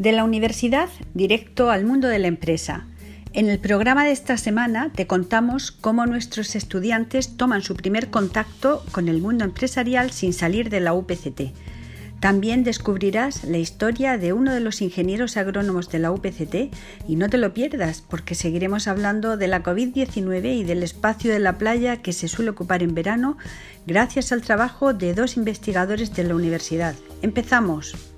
De la universidad directo al mundo de la empresa. En el programa de esta semana te contamos cómo nuestros estudiantes toman su primer contacto con el mundo empresarial sin salir de la UPCT. También descubrirás la historia de uno de los ingenieros agrónomos de la UPCT y no te lo pierdas porque seguiremos hablando de la COVID-19 y del espacio de la playa que se suele ocupar en verano gracias al trabajo de dos investigadores de la universidad. Empezamos.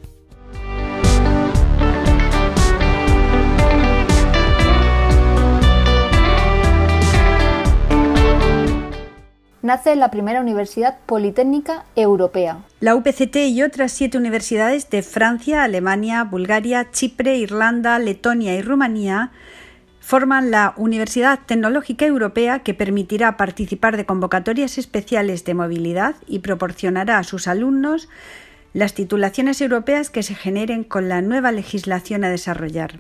Nace la primera universidad politécnica europea. La UPCT y otras siete universidades de Francia, Alemania, Bulgaria, Chipre, Irlanda, Letonia y Rumanía forman la Universidad Tecnológica Europea que permitirá participar de convocatorias especiales de movilidad y proporcionará a sus alumnos las titulaciones europeas que se generen con la nueva legislación a desarrollar.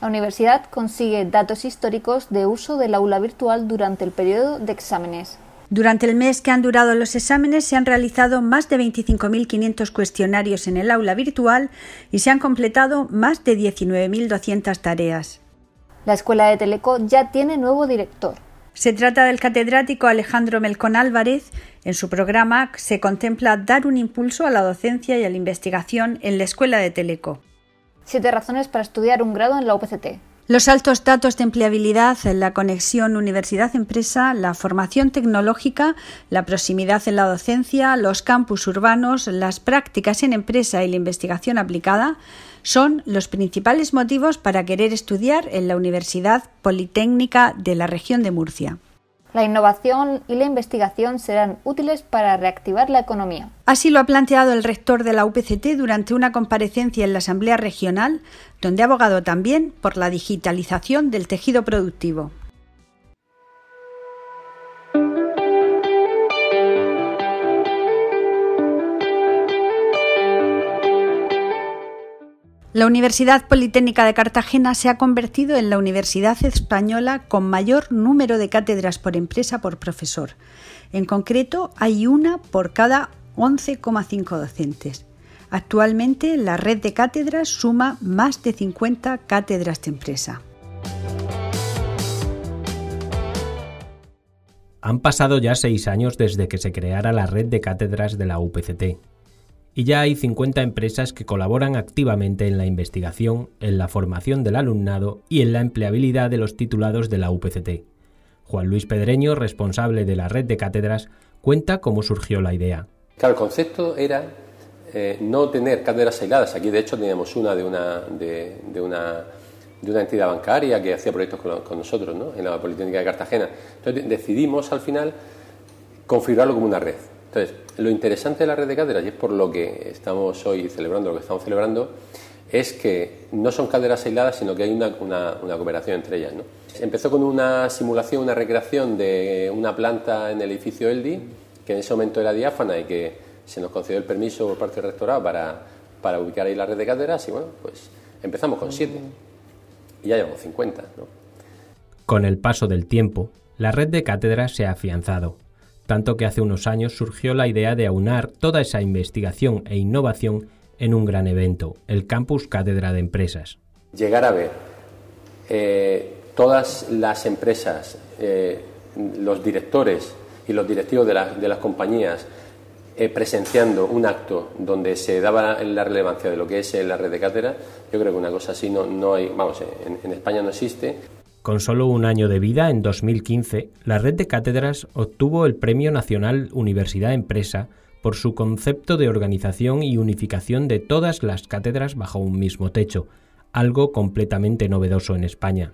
La universidad consigue datos históricos de uso del aula virtual durante el periodo de exámenes. Durante el mes que han durado los exámenes se han realizado más de 25.500 cuestionarios en el aula virtual y se han completado más de 19.200 tareas. La Escuela de Teleco ya tiene nuevo director. Se trata del catedrático Alejandro Melcón Álvarez. En su programa se contempla dar un impulso a la docencia y a la investigación en la Escuela de Teleco. Siete razones para estudiar un grado en la UPCT. Los altos datos de empleabilidad, la conexión universidad-empresa, la formación tecnológica, la proximidad en la docencia, los campus urbanos, las prácticas en empresa y la investigación aplicada son los principales motivos para querer estudiar en la Universidad Politécnica de la región de Murcia. La innovación y la investigación serán útiles para reactivar la economía. Así lo ha planteado el rector de la UPCT durante una comparecencia en la Asamblea Regional, donde ha abogado también por la digitalización del tejido productivo. La Universidad Politécnica de Cartagena se ha convertido en la universidad española con mayor número de cátedras por empresa por profesor. En concreto, hay una por cada 11,5 docentes. Actualmente, la red de cátedras suma más de 50 cátedras de empresa. Han pasado ya seis años desde que se creara la red de cátedras de la UPCT y ya hay 50 empresas que colaboran activamente en la investigación, en la formación del alumnado y en la empleabilidad de los titulados de la UPCT. Juan Luis Pedreño, responsable de la red de cátedras, cuenta cómo surgió la idea. El concepto era eh, no tener cátedras aisladas. Aquí, de hecho, teníamos una de una, de, una, de una entidad bancaria que hacía proyectos con, con nosotros ¿no? en la Politécnica de Cartagena. Entonces decidimos al final configurarlo como una red. Entonces, lo interesante de la red de cátedras, y es por lo que estamos hoy celebrando, lo que estamos celebrando, es que no son cátedras aisladas, sino que hay una, cooperación entre ellas. ¿no? Empezó con una simulación, una recreación de una planta en el edificio Eldi, que en ese momento era diáfana y que se nos concedió el permiso por parte del rectorado para, para ubicar ahí la red de cátedras, y bueno, pues empezamos con siete, y ya llevamos 50. ¿no? Con el paso del tiempo, la red de cátedras se ha afianzado tanto que hace unos años surgió la idea de aunar toda esa investigación e innovación en un gran evento, el Campus Cátedra de Empresas. Llegar a ver eh, todas las empresas, eh, los directores y los directivos de, las compañías eh, presenciando un acto donde se daba la relevancia de lo que es la red de cátedra, yo creo que una cosa así no, no hay, vamos, en España no existe. Con solo un año de vida, en 2015, la red de cátedras obtuvo el Premio Nacional Universidad Empresa por su concepto de organización y unificación de todas las cátedras bajo un mismo techo, algo completamente novedoso en España.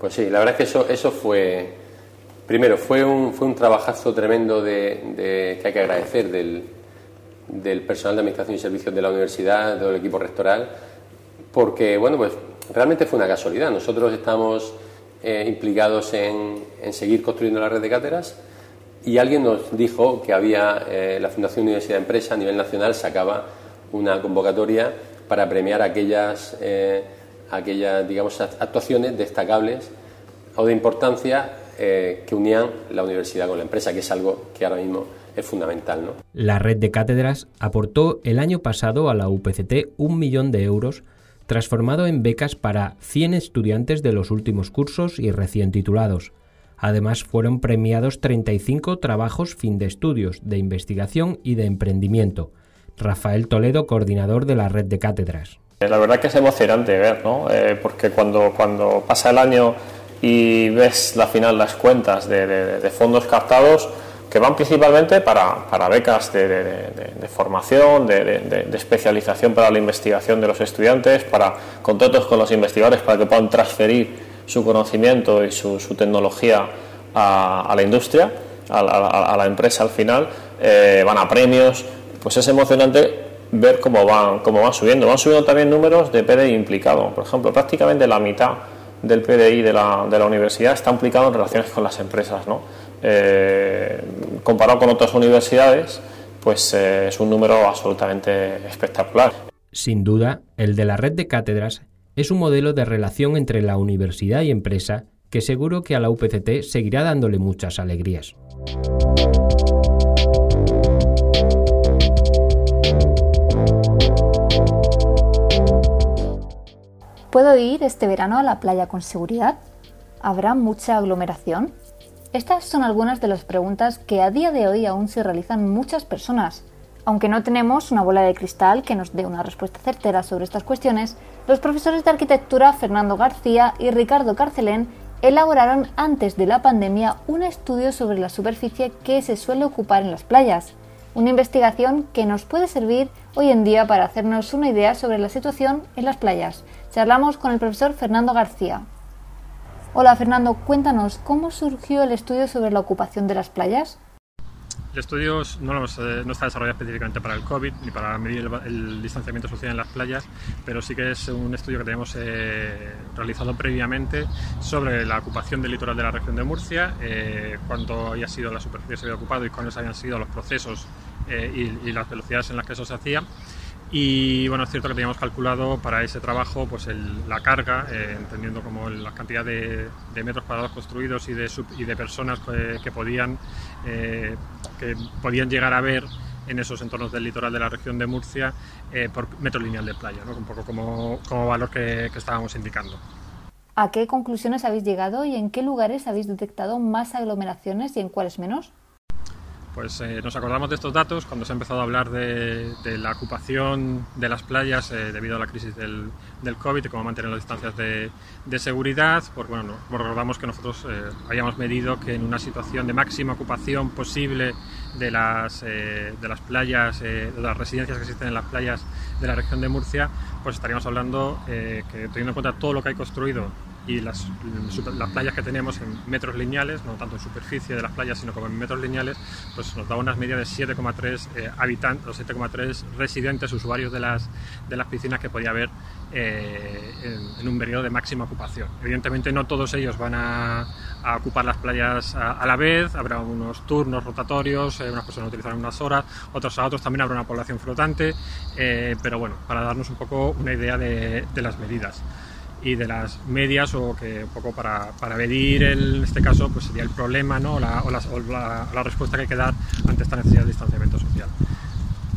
Pues sí, la verdad es que eso, fue, primero, fue un, fue un trabajazo tremendo que hay que agradecer del, del personal de Administración y Servicios de la universidad, del equipo rectoral, porque, bueno, pues realmente fue una casualidad. Nosotros estamos eh, implicados en, seguir construyendo la red de cátedras y alguien nos dijo que había eh, la Fundación Universidad Empresa a nivel nacional sacaba una convocatoria para premiar aquellas, eh, aquellas digamos, actuaciones destacables o de importancia que unían la universidad con la empresa, que es algo que ahora mismo es fundamental. ¿no? La red de cátedras aportó el año pasado a la UPCT un millón de euros transformado en becas para 100 estudiantes de los últimos cursos y recién titulados. Además, fueron premiados 35 trabajos fin de estudios, de investigación y de emprendimiento. Rafael Toledo, coordinador de la red de cátedras. Eh, la verdad que es emocionante ver, ¿no? Eh, porque cuando, cuando pasa el año y ves la final las cuentas de, fondos captados que van principalmente para, para becas de, formación, de, especialización para la investigación de los estudiantes, para contratos con los investigadores para que puedan transferir su conocimiento y su, tecnología a, la industria, a, la empresa al final, eh, van a premios, pues es emocionante ver cómo van, cómo van subiendo. Van subiendo también números de PDI implicado. Por ejemplo, prácticamente la mitad del PDI de la, de la universidad está implicado en relaciones con las empresas. ¿no? Eh, comparado con otras universidades, pues eh, es un número absolutamente espectacular. Sin duda, el de la red de cátedras es un modelo de relación entre la universidad y empresa que seguro que a la UPCT seguirá dándole muchas alegrías. ¿Puedo ir este verano a la playa con seguridad? ¿Habrá mucha aglomeración? Estas son algunas de las preguntas que a día de hoy aún se realizan muchas personas. Aunque no tenemos una bola de cristal que nos dé una respuesta certera sobre estas cuestiones, los profesores de arquitectura Fernando García y Ricardo Carcelén elaboraron antes de la pandemia un estudio sobre la superficie que se suele ocupar en las playas, una investigación que nos puede servir hoy en día para hacernos una idea sobre la situación en las playas Charlamos con el profesor Fernando García. Hola Fernando, cuéntanos, ¿cómo surgió el estudio sobre la ocupación de las playas? El estudio no, eh, está desarrollado específicamente para el COVID ni para medir el, distanciamiento social en las playas, pero sí que es un estudio que tenemos eh, realizado previamente sobre la ocupación del litoral de la región de Murcia, eh, cuánto había sido la superficie que se había ocupado y cuáles habían sido los procesos y, y, las velocidades en las que eso se hacía. Y bueno, es cierto que teníamos calculado para ese trabajo pues la carga, eh, entendiendo como la cantidad de, metros cuadrados construidos y de, y de personas que, podían, eh, que podían llegar a ver en esos entornos del litoral de la región de Murcia eh, por metro lineal de playa, ¿no? un poco como, como valor que, que estábamos indicando. ¿A qué conclusiones habéis llegado y en qué lugares habéis detectado más aglomeraciones y en cuáles menos? Pues eh, nos acordamos de estos datos cuando se ha empezado a hablar de, la ocupación de las playas eh, debido a la crisis del, COVID y cómo mantener las distancias de, seguridad. Pues bueno, recordamos que nosotros eh, habíamos medido que en una situación de máxima ocupación posible de las, de las playas, de las residencias que existen en las playas de la región de Murcia, pues estaríamos hablando que teniendo en cuenta todo lo que hay construido y las, las, playas que teníamos en metros lineales, no tanto en superficie de las playas, sino como en metros lineales, pues nos daba unas medias de 7,3 eh, habitantes o 7,3 residentes, usuarios de las, de las piscinas que podía haber eh, en, un periodo de máxima ocupación. Evidentemente no todos ellos van a, ocupar las playas a, la vez, habrá unos turnos rotatorios, eh, unas personas utilizarán unas horas, otros a otros, también habrá una población flotante, pero bueno, para darnos un poco una idea de, de las medidas y de las medias o que un poco para, para medir en este caso pues sería el problema ¿no? o, la, o, la, la, respuesta que hay que dar ante esta necesidad de distanciamiento social.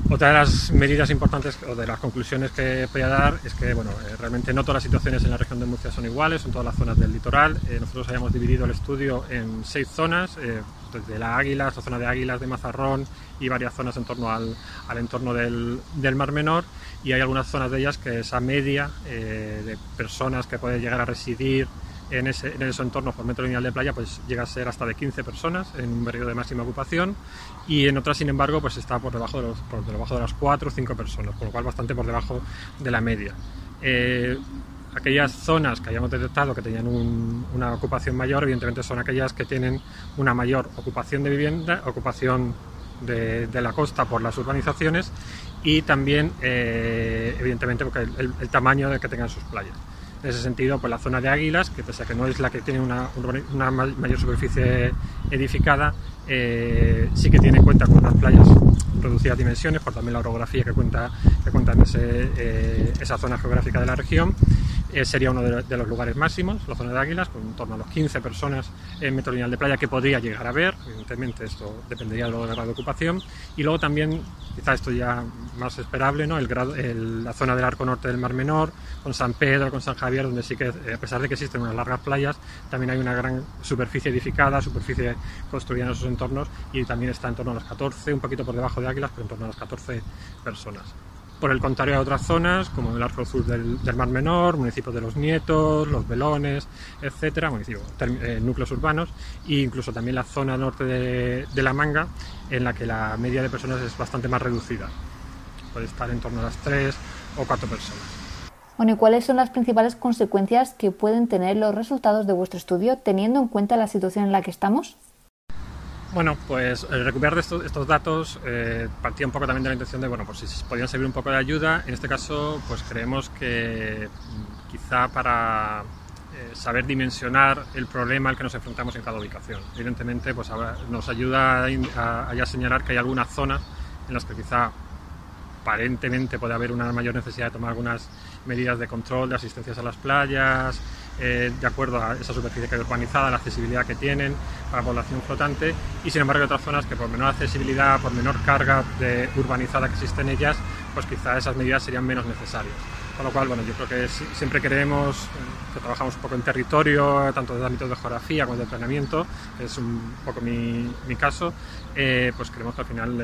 Otra de las medidas importantes o de las conclusiones que voy a dar es que bueno, eh, realmente no todas las situaciones en la región de Murcia son iguales, son todas las zonas del litoral. Eh, nosotros habíamos dividido el estudio en seis zonas, eh, desde la Águilas, la zona de Águilas de Mazarrón y varias zonas en torno al, al entorno del, del Mar Menor y hay algunas zonas de ellas que esa media eh, de personas que pueden llegar a residir en ese, en ese entorno por metro lineal de playa pues llega a ser hasta de 15 personas en un periodo de máxima ocupación y en otras sin embargo pues está por debajo de, los, por debajo de las 4 o 5 personas, por lo cual bastante por debajo de la media. Eh, aquellas zonas que hayamos detectado que tenían una ocupación mayor, evidentemente son aquellas que tienen una mayor ocupación de vivienda, ocupación de, la costa por las urbanizaciones y también, eh, evidentemente, porque el, tamaño de que tengan sus playas. En ese sentido, pues la zona de Águilas, que pese a que no es la que tiene una, mayor superficie edificada, eh, sí que tiene en cuenta con unas playas reducidas dimensiones, por también la orografía que cuenta, que cuenta en eh, esa zona geográfica de la región. Eh, sería uno de, los lugares máximos, la zona de Águilas, con en torno a los 15 personas en metro lineal de playa que podría llegar a ver, evidentemente esto dependería del grado de ocupación, y luego también, quizá esto ya más esperable, ¿no? el, la zona del arco norte del Mar Menor, con San Pedro, con San Javier, donde sí que, eh, a pesar de que existen unas largas playas, también hay una gran superficie edificada, superficie construida en esos entornos, y también está en torno a los 14, un poquito por debajo de Águilas, pero en torno a las 14 personas. Por el contrario, hay otras zonas, como el arco sur del, Mar Menor, municipios de Los Nietos, Los Belones, etcétera, municipios, eh, núcleos urbanos, e incluso también la zona norte de, La Manga, en la que la media de personas es bastante más reducida. Puede estar en torno a las tres o cuatro personas. Bueno, ¿y cuáles son las principales consecuencias que pueden tener los resultados de vuestro estudio teniendo en cuenta la situación en la que estamos? Bueno, pues el recuperar estos, estos datos eh, partía un poco también de la intención de, bueno, pues si podían servir un poco de ayuda. En este caso, pues creemos que mm, quizá para eh, saber dimensionar el problema al que nos enfrentamos en cada ubicación. Evidentemente, pues nos ayuda a, a, señalar que hay algunas zonas en las que quizá aparentemente puede haber una mayor necesidad de tomar algunas medidas de control, de asistencias a las playas, eh, de acuerdo a esa superficie que hay urbanizada, la accesibilidad que tienen para la población flotante y sin embargo hay otras zonas que por menor accesibilidad, por menor carga de urbanizada que existe en ellas, pues quizá esas medidas serían menos necesarias. Con lo cual, bueno, yo creo que siempre queremos, eh, que trabajamos un poco en territorio, tanto desde ámbitos de geografía como de planeamiento, es un poco mi, mi caso, eh, pues creemos que al final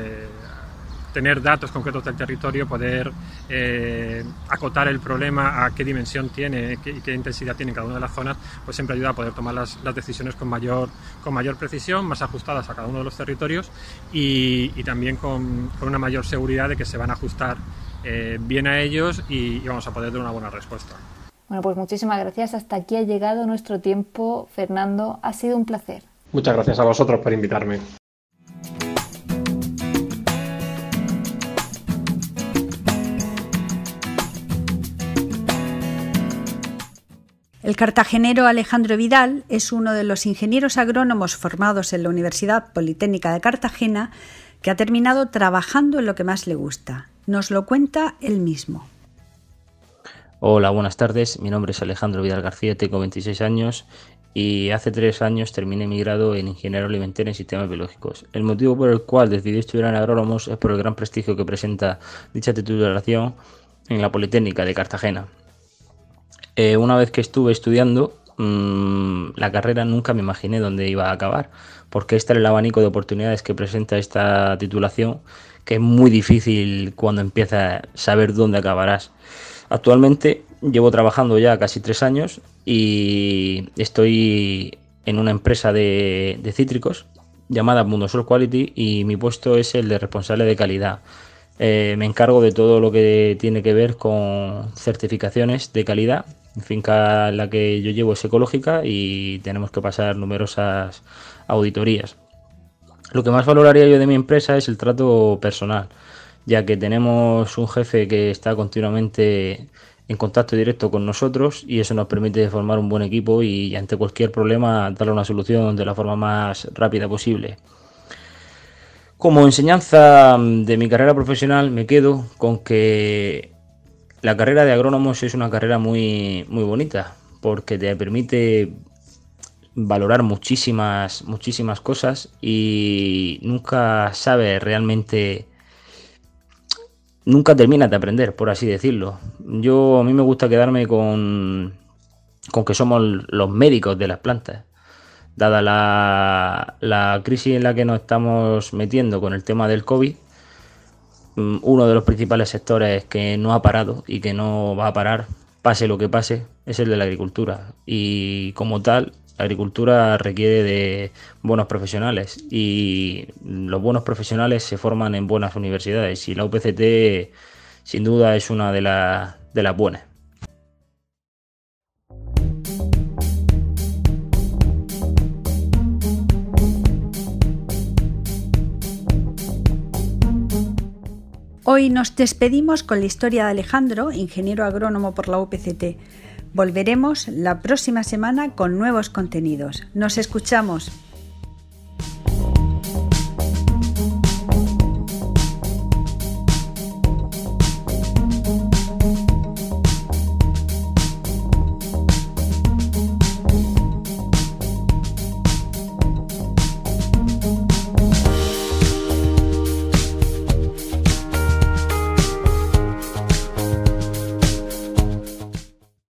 tener datos concretos del territorio, poder eh, acotar el problema a qué dimensión tiene y qué, intensidad tiene cada una de las zonas, pues siempre ayuda a poder tomar las, decisiones con mayor, con mayor precisión, más ajustadas a cada uno de los territorios y, también con, una mayor seguridad de que se van a ajustar eh, bien a ellos y, y vamos a poder dar una buena respuesta. Bueno, pues muchísimas gracias. Hasta aquí ha llegado nuestro tiempo. Fernando, ha sido un placer. Muchas gracias a vosotros por invitarme. El cartagenero Alejandro Vidal es uno de los ingenieros agrónomos formados en la Universidad Politécnica de Cartagena que ha terminado trabajando en lo que más le gusta. Nos lo cuenta él mismo. Hola, buenas tardes. Mi nombre es Alejandro Vidal García, tengo 26 años y hace tres años terminé mi grado en Ingeniero Alimentario en Sistemas Biológicos. El motivo por el cual decidí estudiar en agrónomos es por el gran prestigio que presenta dicha titulación en la Politécnica de Cartagena. Eh, una vez que estuve estudiando mm, la carrera nunca me imaginé dónde iba a acabar, porque este es el abanico de oportunidades que presenta esta titulación, que es muy difícil cuando empiezas a saber dónde acabarás. Actualmente llevo trabajando ya casi tres años y estoy en una empresa de, cítricos llamada Mundo Quality y mi puesto es el de responsable de calidad. Eh, me encargo de todo lo que tiene que ver con certificaciones de calidad finca la que yo llevo es ecológica y tenemos que pasar numerosas auditorías. Lo que más valoraría yo de mi empresa es el trato personal, ya que tenemos un jefe que está continuamente en contacto directo con nosotros y eso nos permite formar un buen equipo y ante cualquier problema darle una solución de la forma más rápida posible. Como enseñanza de mi carrera profesional me quedo con que la carrera de agrónomos es una carrera muy, muy bonita porque te permite valorar muchísimas, muchísimas cosas y nunca sabes realmente, nunca terminas de aprender, por así decirlo. Yo a mí me gusta quedarme con, con que somos los médicos de las plantas. Dada la, la crisis en la que nos estamos metiendo con el tema del COVID, Mm, uno de los principales sectores que no ha parado y que no va a parar, pase lo que pase, es el de la agricultura. Y como tal, la agricultura requiere de buenos profesionales y los buenos profesionales se forman en buenas universidades y la UPCT sin duda es una de, de las buenas. Hoy nos despedimos con la historia de Alejandro, ingeniero agrónomo por la UPCT. Volveremos la próxima semana con nuevos contenidos. Nos escuchamos.